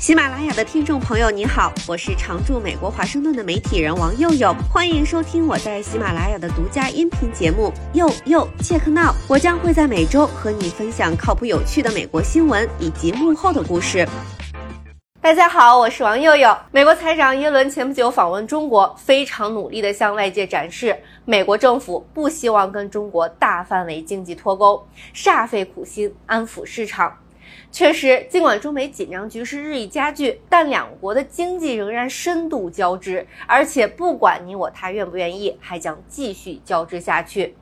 喜马拉雅的听众朋友，你好，我是常驻美国华盛顿的媒体人王佑佑，欢迎收听我在喜马拉雅的独家音频节目《佑佑 Check Now》。我将会在每周和你分享靠谱有趣的美国新闻以及幕后的故事。大家好，我是王佑佑。美国财长耶伦前不久访问中国，非常努力地向外界展示美国政府不希望跟中国大范围经济脱钩，煞费苦心安抚市场。确实，尽管中美紧张局势日益加剧，但两国的经济仍然深度交织，而且不管你我他愿不愿意，还将继续交织下去。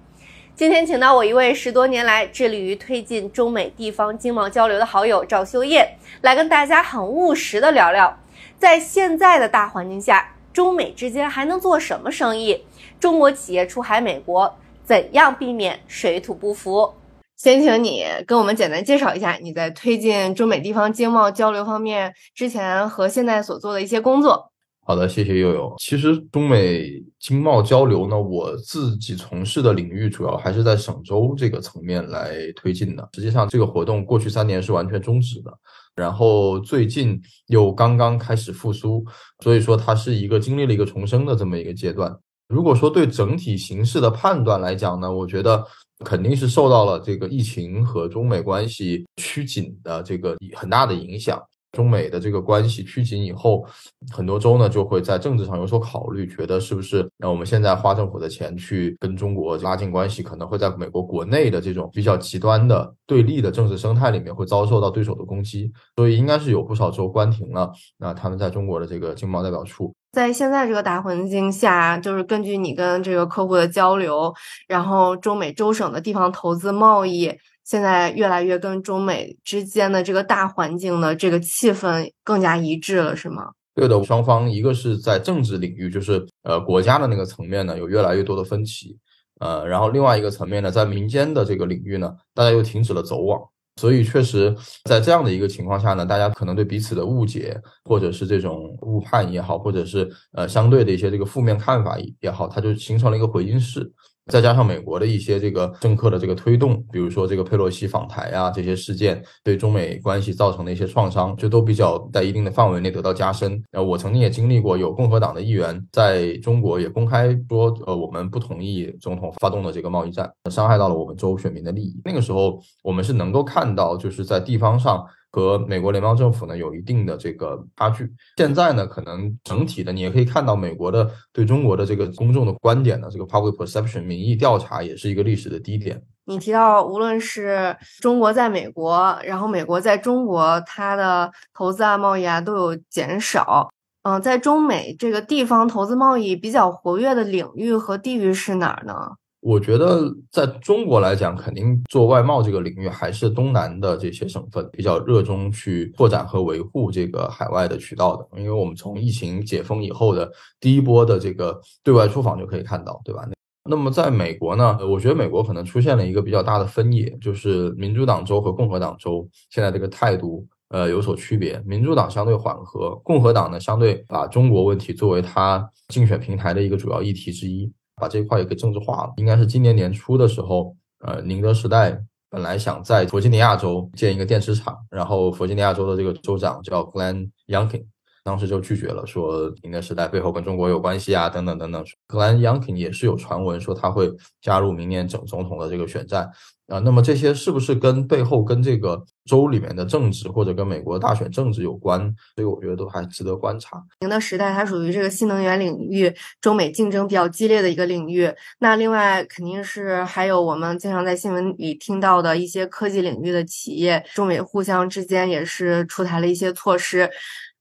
今天请到我一位十多年来致力于推进中美地方经贸交流的好友赵修燕，来跟大家很务实的聊聊，在现在的大环境下，中美之间还能做什么生意？中国企业出海美国，怎样避免水土不服？先请你跟我们简单介绍一下你在推进中美地方经贸交流方面之前和现在所做的一些工作。好的，谢谢悠悠。其实中美经贸交流呢，我自己从事的领域主要还是在省州这个层面来推进的。实际上，这个活动过去三年是完全终止的，然后最近又刚刚开始复苏，所以说它是一个经历了一个重生的这么一个阶段。如果说对整体形势的判断来讲呢，我觉得。肯定是受到了这个疫情和中美关系趋紧的这个很大的影响。中美的这个关系趋紧以后，很多州呢就会在政治上有所考虑，觉得是不是那我们现在花政府的钱去跟中国拉近关系，可能会在美国国内的这种比较极端的对立的政治生态里面会遭受到对手的攻击，所以应该是有不少州关停了。那他们在中国的这个经贸代表处。在现在这个大环境下，就是根据你跟这个客户的交流，然后中美洲省的地方投资贸易，现在越来越跟中美之间的这个大环境的这个气氛更加一致了，是吗？对的，双方一个是在政治领域，就是呃国家的那个层面呢，有越来越多的分歧，呃，然后另外一个层面呢，在民间的这个领域呢，大家又停止了走网。所以，确实，在这样的一个情况下呢，大家可能对彼此的误解，或者是这种误判也好，或者是呃相对的一些这个负面看法也好，它就形成了一个回音室。再加上美国的一些这个政客的这个推动，比如说这个佩洛西访台啊，这些事件对中美关系造成的一些创伤，就都比较在一定的范围内得到加深。呃，我曾经也经历过，有共和党的议员在中国也公开说，呃，我们不同意总统发动的这个贸易战，伤害到了我们州选民的利益。那个时候，我们是能够看到，就是在地方上。和美国联邦政府呢有一定的这个差距。现在呢，可能整体的你也可以看到，美国的对中国的这个公众的观点呢，这个 public perception 民意调查也是一个历史的低点。你提到，无论是中国在美国，然后美国在中国，它的投资啊、贸易啊都有减少。嗯，在中美这个地方投资贸易比较活跃的领域和地域是哪儿呢？我觉得在中国来讲，肯定做外贸这个领域还是东南的这些省份比较热衷去拓展和维护这个海外的渠道的。因为我们从疫情解封以后的第一波的这个对外出访就可以看到，对吧？那么在美国呢，我觉得美国可能出现了一个比较大的分野，就是民主党州和共和党州现在这个态度呃有所区别。民主党相对缓和，共和党呢相对把中国问题作为他竞选平台的一个主要议题之一。把这一块也给政治化了，应该是今年年初的时候，呃，宁德时代本来想在弗吉尼亚州建一个电池厂，然后弗吉尼亚州的这个州长叫 Glenn Youngkin，当时就拒绝了，说宁德时代背后跟中国有关系啊，等等等等。Glen Youngkin 也是有传闻说他会加入明年总总统的这个选战。啊，那么这些是不是跟背后跟这个州里面的政治或者跟美国大选政治有关？所以我觉得都还值得观察。宁的时代它属于这个新能源领域，中美竞争比较激烈的一个领域。那另外肯定是还有我们经常在新闻里听到的一些科技领域的企业，中美互相之间也是出台了一些措施。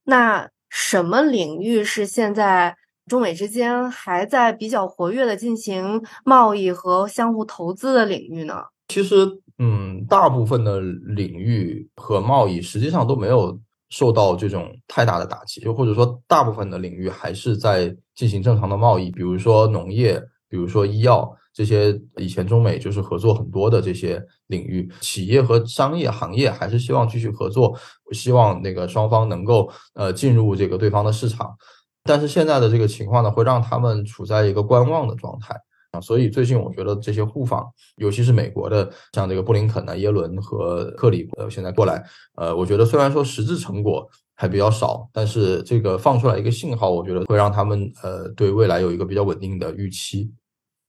那什么领域是现在中美之间还在比较活跃的进行贸易和相互投资的领域呢？其实，嗯，大部分的领域和贸易实际上都没有受到这种太大的打击，就或者说，大部分的领域还是在进行正常的贸易。比如说农业，比如说医药这些，以前中美就是合作很多的这些领域，企业和商业行业还是希望继续合作，希望那个双方能够呃进入这个对方的市场。但是现在的这个情况呢，会让他们处在一个观望的状态。啊，所以最近我觉得这些互访，尤其是美国的，像这个布林肯啊、耶伦和克里，呃，现在过来，呃，我觉得虽然说实质成果还比较少，但是这个放出来一个信号，我觉得会让他们呃对未来有一个比较稳定的预期。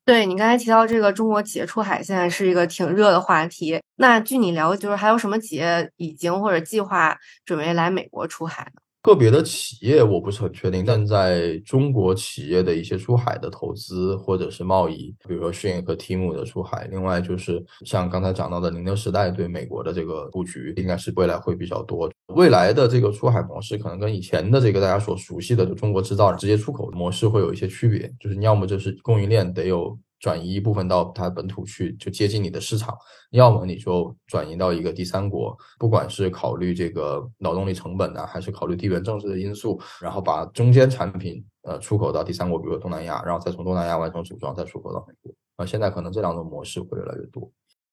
对你刚才提到这个中国企业出海，现在是一个挺热的话题。那据你了解，就是还有什么企业已经或者计划准备来美国出海呢？个别的企业我不是很确定，但在中国企业的一些出海的投资或者是贸易，比如说迅和 Team 的出海，另外就是像刚才讲到的宁德时代对美国的这个布局，应该是未来会比较多。未来的这个出海模式可能跟以前的这个大家所熟悉的就中国制造直接出口模式会有一些区别，就是你要么就是供应链得有。转移一部分到它本土去，就接近你的市场；要么你就转移到一个第三国，不管是考虑这个劳动力成本呢，还是考虑地缘政治的因素，然后把中间产品呃出口到第三国，比如东南亚，然后再从东南亚完成组装，再出口到美国。啊，现在可能这两种模式会越来越多。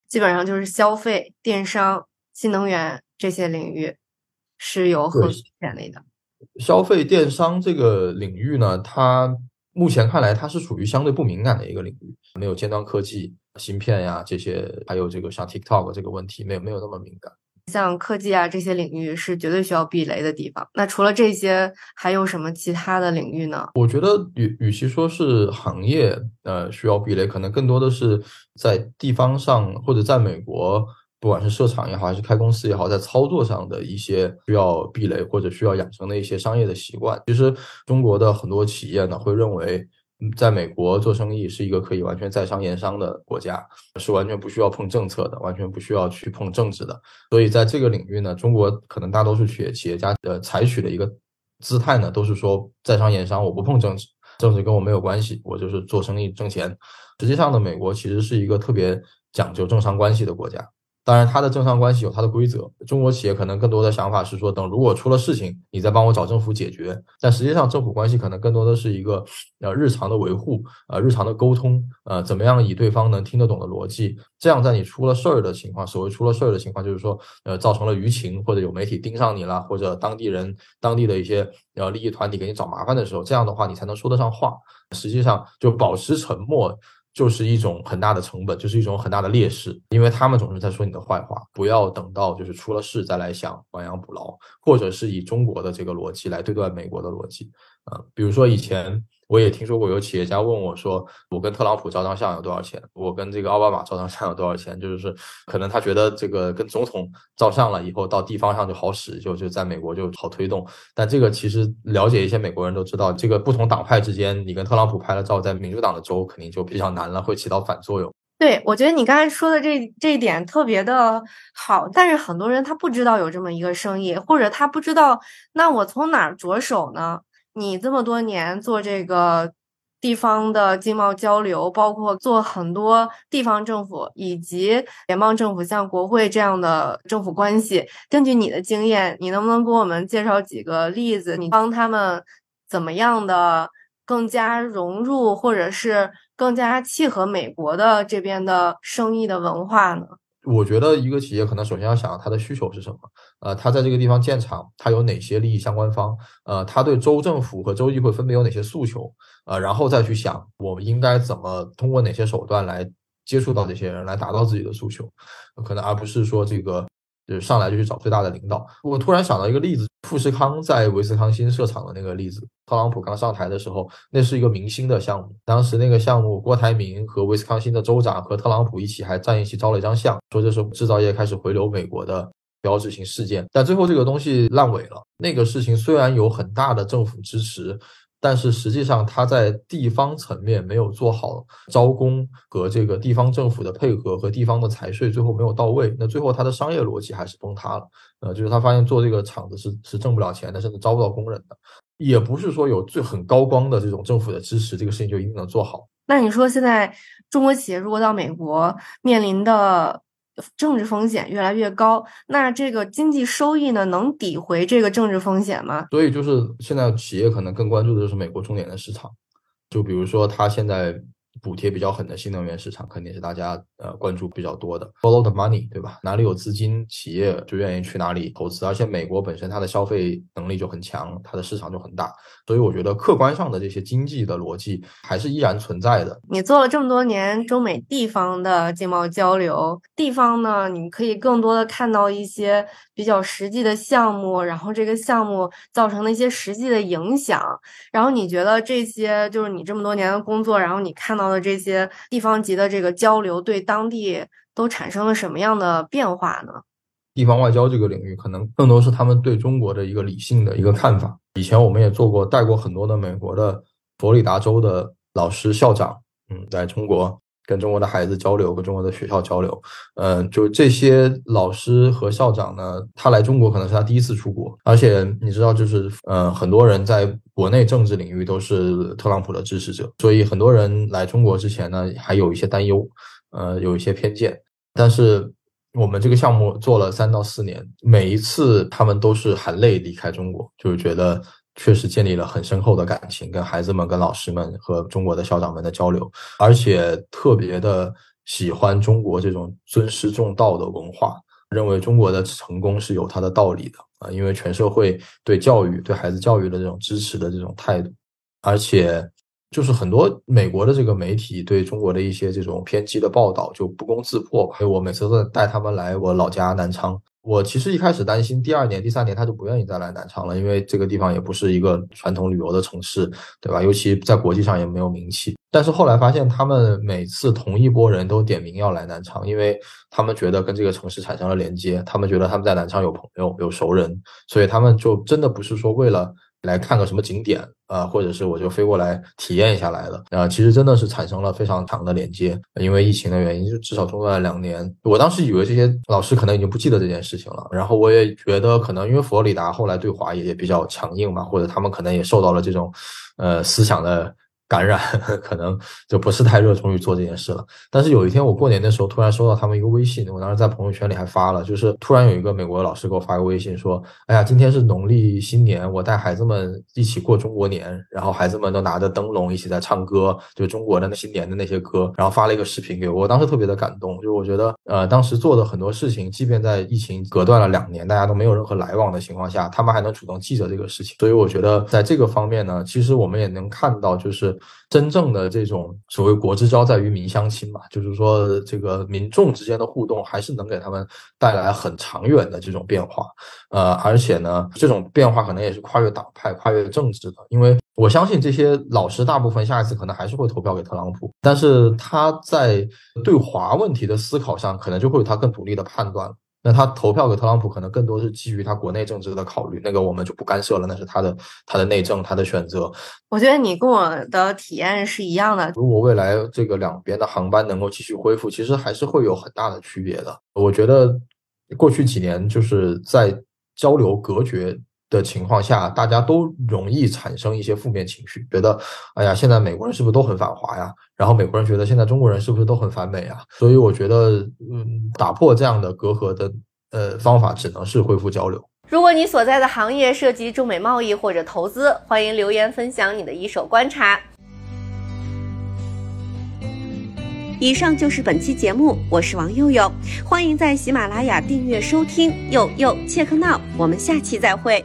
基本上就是消费、电商、新能源这些领域是有很潜力的。消费电商这个领域呢，它。目前看来，它是属于相对不敏感的一个领域，没有尖端科技、芯片呀这些，还有这个像 TikTok 这个问题，没有没有那么敏感。像科技啊这些领域是绝对需要避雷的地方。那除了这些，还有什么其他的领域呢？我觉得与与其说是行业呃需要避雷，可能更多的是在地方上或者在美国。不管是设厂也好，还是开公司也好，在操作上的一些需要避雷或者需要养成的一些商业的习惯，其实中国的很多企业呢会认为，在美国做生意是一个可以完全在商言商的国家，是完全不需要碰政策的，完全不需要去碰政治的。所以在这个领域呢，中国可能大多数企业企业家呃采取的一个姿态呢，都是说在商言商，我不碰政治，政治跟我没有关系，我就是做生意挣钱。实际上呢，美国其实是一个特别讲究政商关系的国家。当然，它的政商关系有它的规则。中国企业可能更多的想法是说，等如果出了事情，你再帮我找政府解决。但实际上，政府关系可能更多的是一个呃日常的维护，呃日常的沟通，呃怎么样以对方能听得懂的逻辑，这样在你出了事儿的情况，所谓出了事儿的情况，就是说呃造成了舆情或者有媒体盯上你了，或者当地人当地的一些呃利益团体给你找麻烦的时候，这样的话你才能说得上话。实际上，就保持沉默。就是一种很大的成本，就是一种很大的劣势，因为他们总是在说你的坏话。不要等到就是出了事再来想亡羊补牢，或者是以中国的这个逻辑来对断美国的逻辑。啊，比如说以前。我也听说过有企业家问我说：“我跟特朗普照张相有多少钱？我跟这个奥巴马照张相有多少钱？”就是可能他觉得这个跟总统照相了以后到地方上就好使，就就在美国就好推动。但这个其实了解一些美国人都知道，这个不同党派之间，你跟特朗普拍了照，在民主党的州肯定就比较难了，会起到反作用。对，我觉得你刚才说的这这一点特别的好，但是很多人他不知道有这么一个生意，或者他不知道，那我从哪儿着手呢？你这么多年做这个地方的经贸交流，包括做很多地方政府以及联邦政府，像国会这样的政府关系，根据你的经验，你能不能给我们介绍几个例子？你帮他们怎么样的更加融入，或者是更加契合美国的这边的生意的文化呢？我觉得一个企业可能首先要想它的需求是什么，呃，它在这个地方建厂，它有哪些利益相关方，呃，它对州政府和州议会分别有哪些诉求，呃，然后再去想我们应该怎么通过哪些手段来接触到这些人，来达到自己的诉求，可能而不是说这个。就是上来就去找最大的领导。我突然想到一个例子，富士康在威斯康星设厂的那个例子。特朗普刚上台的时候，那是一个明星的项目。当时那个项目，郭台铭和威斯康星的州长和特朗普一起还站一起照了一张相，说这是制造业开始回流美国的标志性事件。但最后这个东西烂尾了。那个事情虽然有很大的政府支持。但是实际上，他在地方层面没有做好招工和这个地方政府的配合和地方的财税，最后没有到位。那最后他的商业逻辑还是崩塌了。呃，就是他发现做这个厂子是是挣不了钱的，甚至招不到工人的。也不是说有最很高光的这种政府的支持，这个事情就一定能做好。那你说现在中国企业如果到美国面临的？政治风险越来越高，那这个经济收益呢，能抵回这个政治风险吗？所以就是现在企业可能更关注的就是美国重点的市场，就比如说它现在补贴比较狠的新能源市场，肯定是大家呃关注比较多的。Follow the money，对吧？哪里有资金，企业就愿意去哪里投资。而且美国本身它的消费能力就很强，它的市场就很大，所以我觉得客观上的这些经济的逻辑还是依然存在的。你做了这么多年中美地方的经贸交流，地方呢，你可以更多的看到一些比较实际的项目，然后这个项目造成的一些实际的影响。然后你觉得这些就是你这么多年的工作，然后你看到的这些地方级的这个交流，对当地都产生了什么样的变化呢？地方外交这个领域，可能更多是他们对中国的一个理性的一个看法。以前我们也做过带过很多的美国的佛罗里达州的老师校长，嗯，在中国跟中国的孩子交流，跟中国的学校交流，嗯，就这些老师和校长呢，他来中国可能是他第一次出国，而且你知道，就是嗯，很多人在国内政治领域都是特朗普的支持者，所以很多人来中国之前呢，还有一些担忧，呃，有一些偏见，但是。我们这个项目做了三到四年，每一次他们都是含泪离开中国，就是觉得确实建立了很深厚的感情，跟孩子们、跟老师们和中国的校长们的交流，而且特别的喜欢中国这种尊师重道的文化，认为中国的成功是有它的道理的啊，因为全社会对教育、对孩子教育的这种支持的这种态度，而且。就是很多美国的这个媒体对中国的一些这种偏激的报道就不攻自破吧。我每次都带他们来我老家南昌，我其实一开始担心第二年、第三年他就不愿意再来南昌了，因为这个地方也不是一个传统旅游的城市，对吧？尤其在国际上也没有名气。但是后来发现，他们每次同一波人都点名要来南昌，因为他们觉得跟这个城市产生了连接，他们觉得他们在南昌有朋友、有熟人，所以他们就真的不是说为了。来看个什么景点啊，或者是我就飞过来体验一下来了啊，其实真的是产生了非常强的连接。因为疫情的原因，就至少中断了两年。我当时以为这些老师可能已经不记得这件事情了，然后我也觉得可能因为佛罗里达后来对华也比较强硬嘛，或者他们可能也受到了这种呃思想的。感染 可能就不是太热衷于做这件事了。但是有一天我过年的时候突然收到他们一个微信，我当时在朋友圈里还发了，就是突然有一个美国的老师给我发个微信说：“哎呀，今天是农历新年，我带孩子们一起过中国年，然后孩子们都拿着灯笼一起在唱歌，就中国的那新年的那些歌，然后发了一个视频给我。我当时特别的感动，就是我觉得呃当时做的很多事情，即便在疫情隔断了两年，大家都没有任何来往的情况下，他们还能主动记着这个事情。所以我觉得在这个方面呢，其实我们也能看到就是。真正的这种所谓国之交在于民相亲嘛，就是说这个民众之间的互动还是能给他们带来很长远的这种变化，呃，而且呢，这种变化可能也是跨越党派、跨越政治的，因为我相信这些老师大部分下一次可能还是会投票给特朗普，但是他在对华问题的思考上，可能就会有他更独立的判断。那他投票给特朗普，可能更多是基于他国内政治的考虑，那个我们就不干涉了，那是他的他的内政，他的选择。我觉得你跟我的体验是一样的。如果未来这个两边的航班能够继续恢复，其实还是会有很大的区别的。我觉得过去几年就是在交流隔绝。的情况下，大家都容易产生一些负面情绪，觉得，哎呀，现在美国人是不是都很反华呀？然后美国人觉得现在中国人是不是都很反美啊？所以我觉得，嗯，打破这样的隔阂的，呃，方法只能是恢复交流。如果你所在的行业涉及中美贸易或者投资，欢迎留言分享你的一手观察。以上就是本期节目，我是王佑佑，欢迎在喜马拉雅订阅收听，佑佑切克闹，我们下期再会。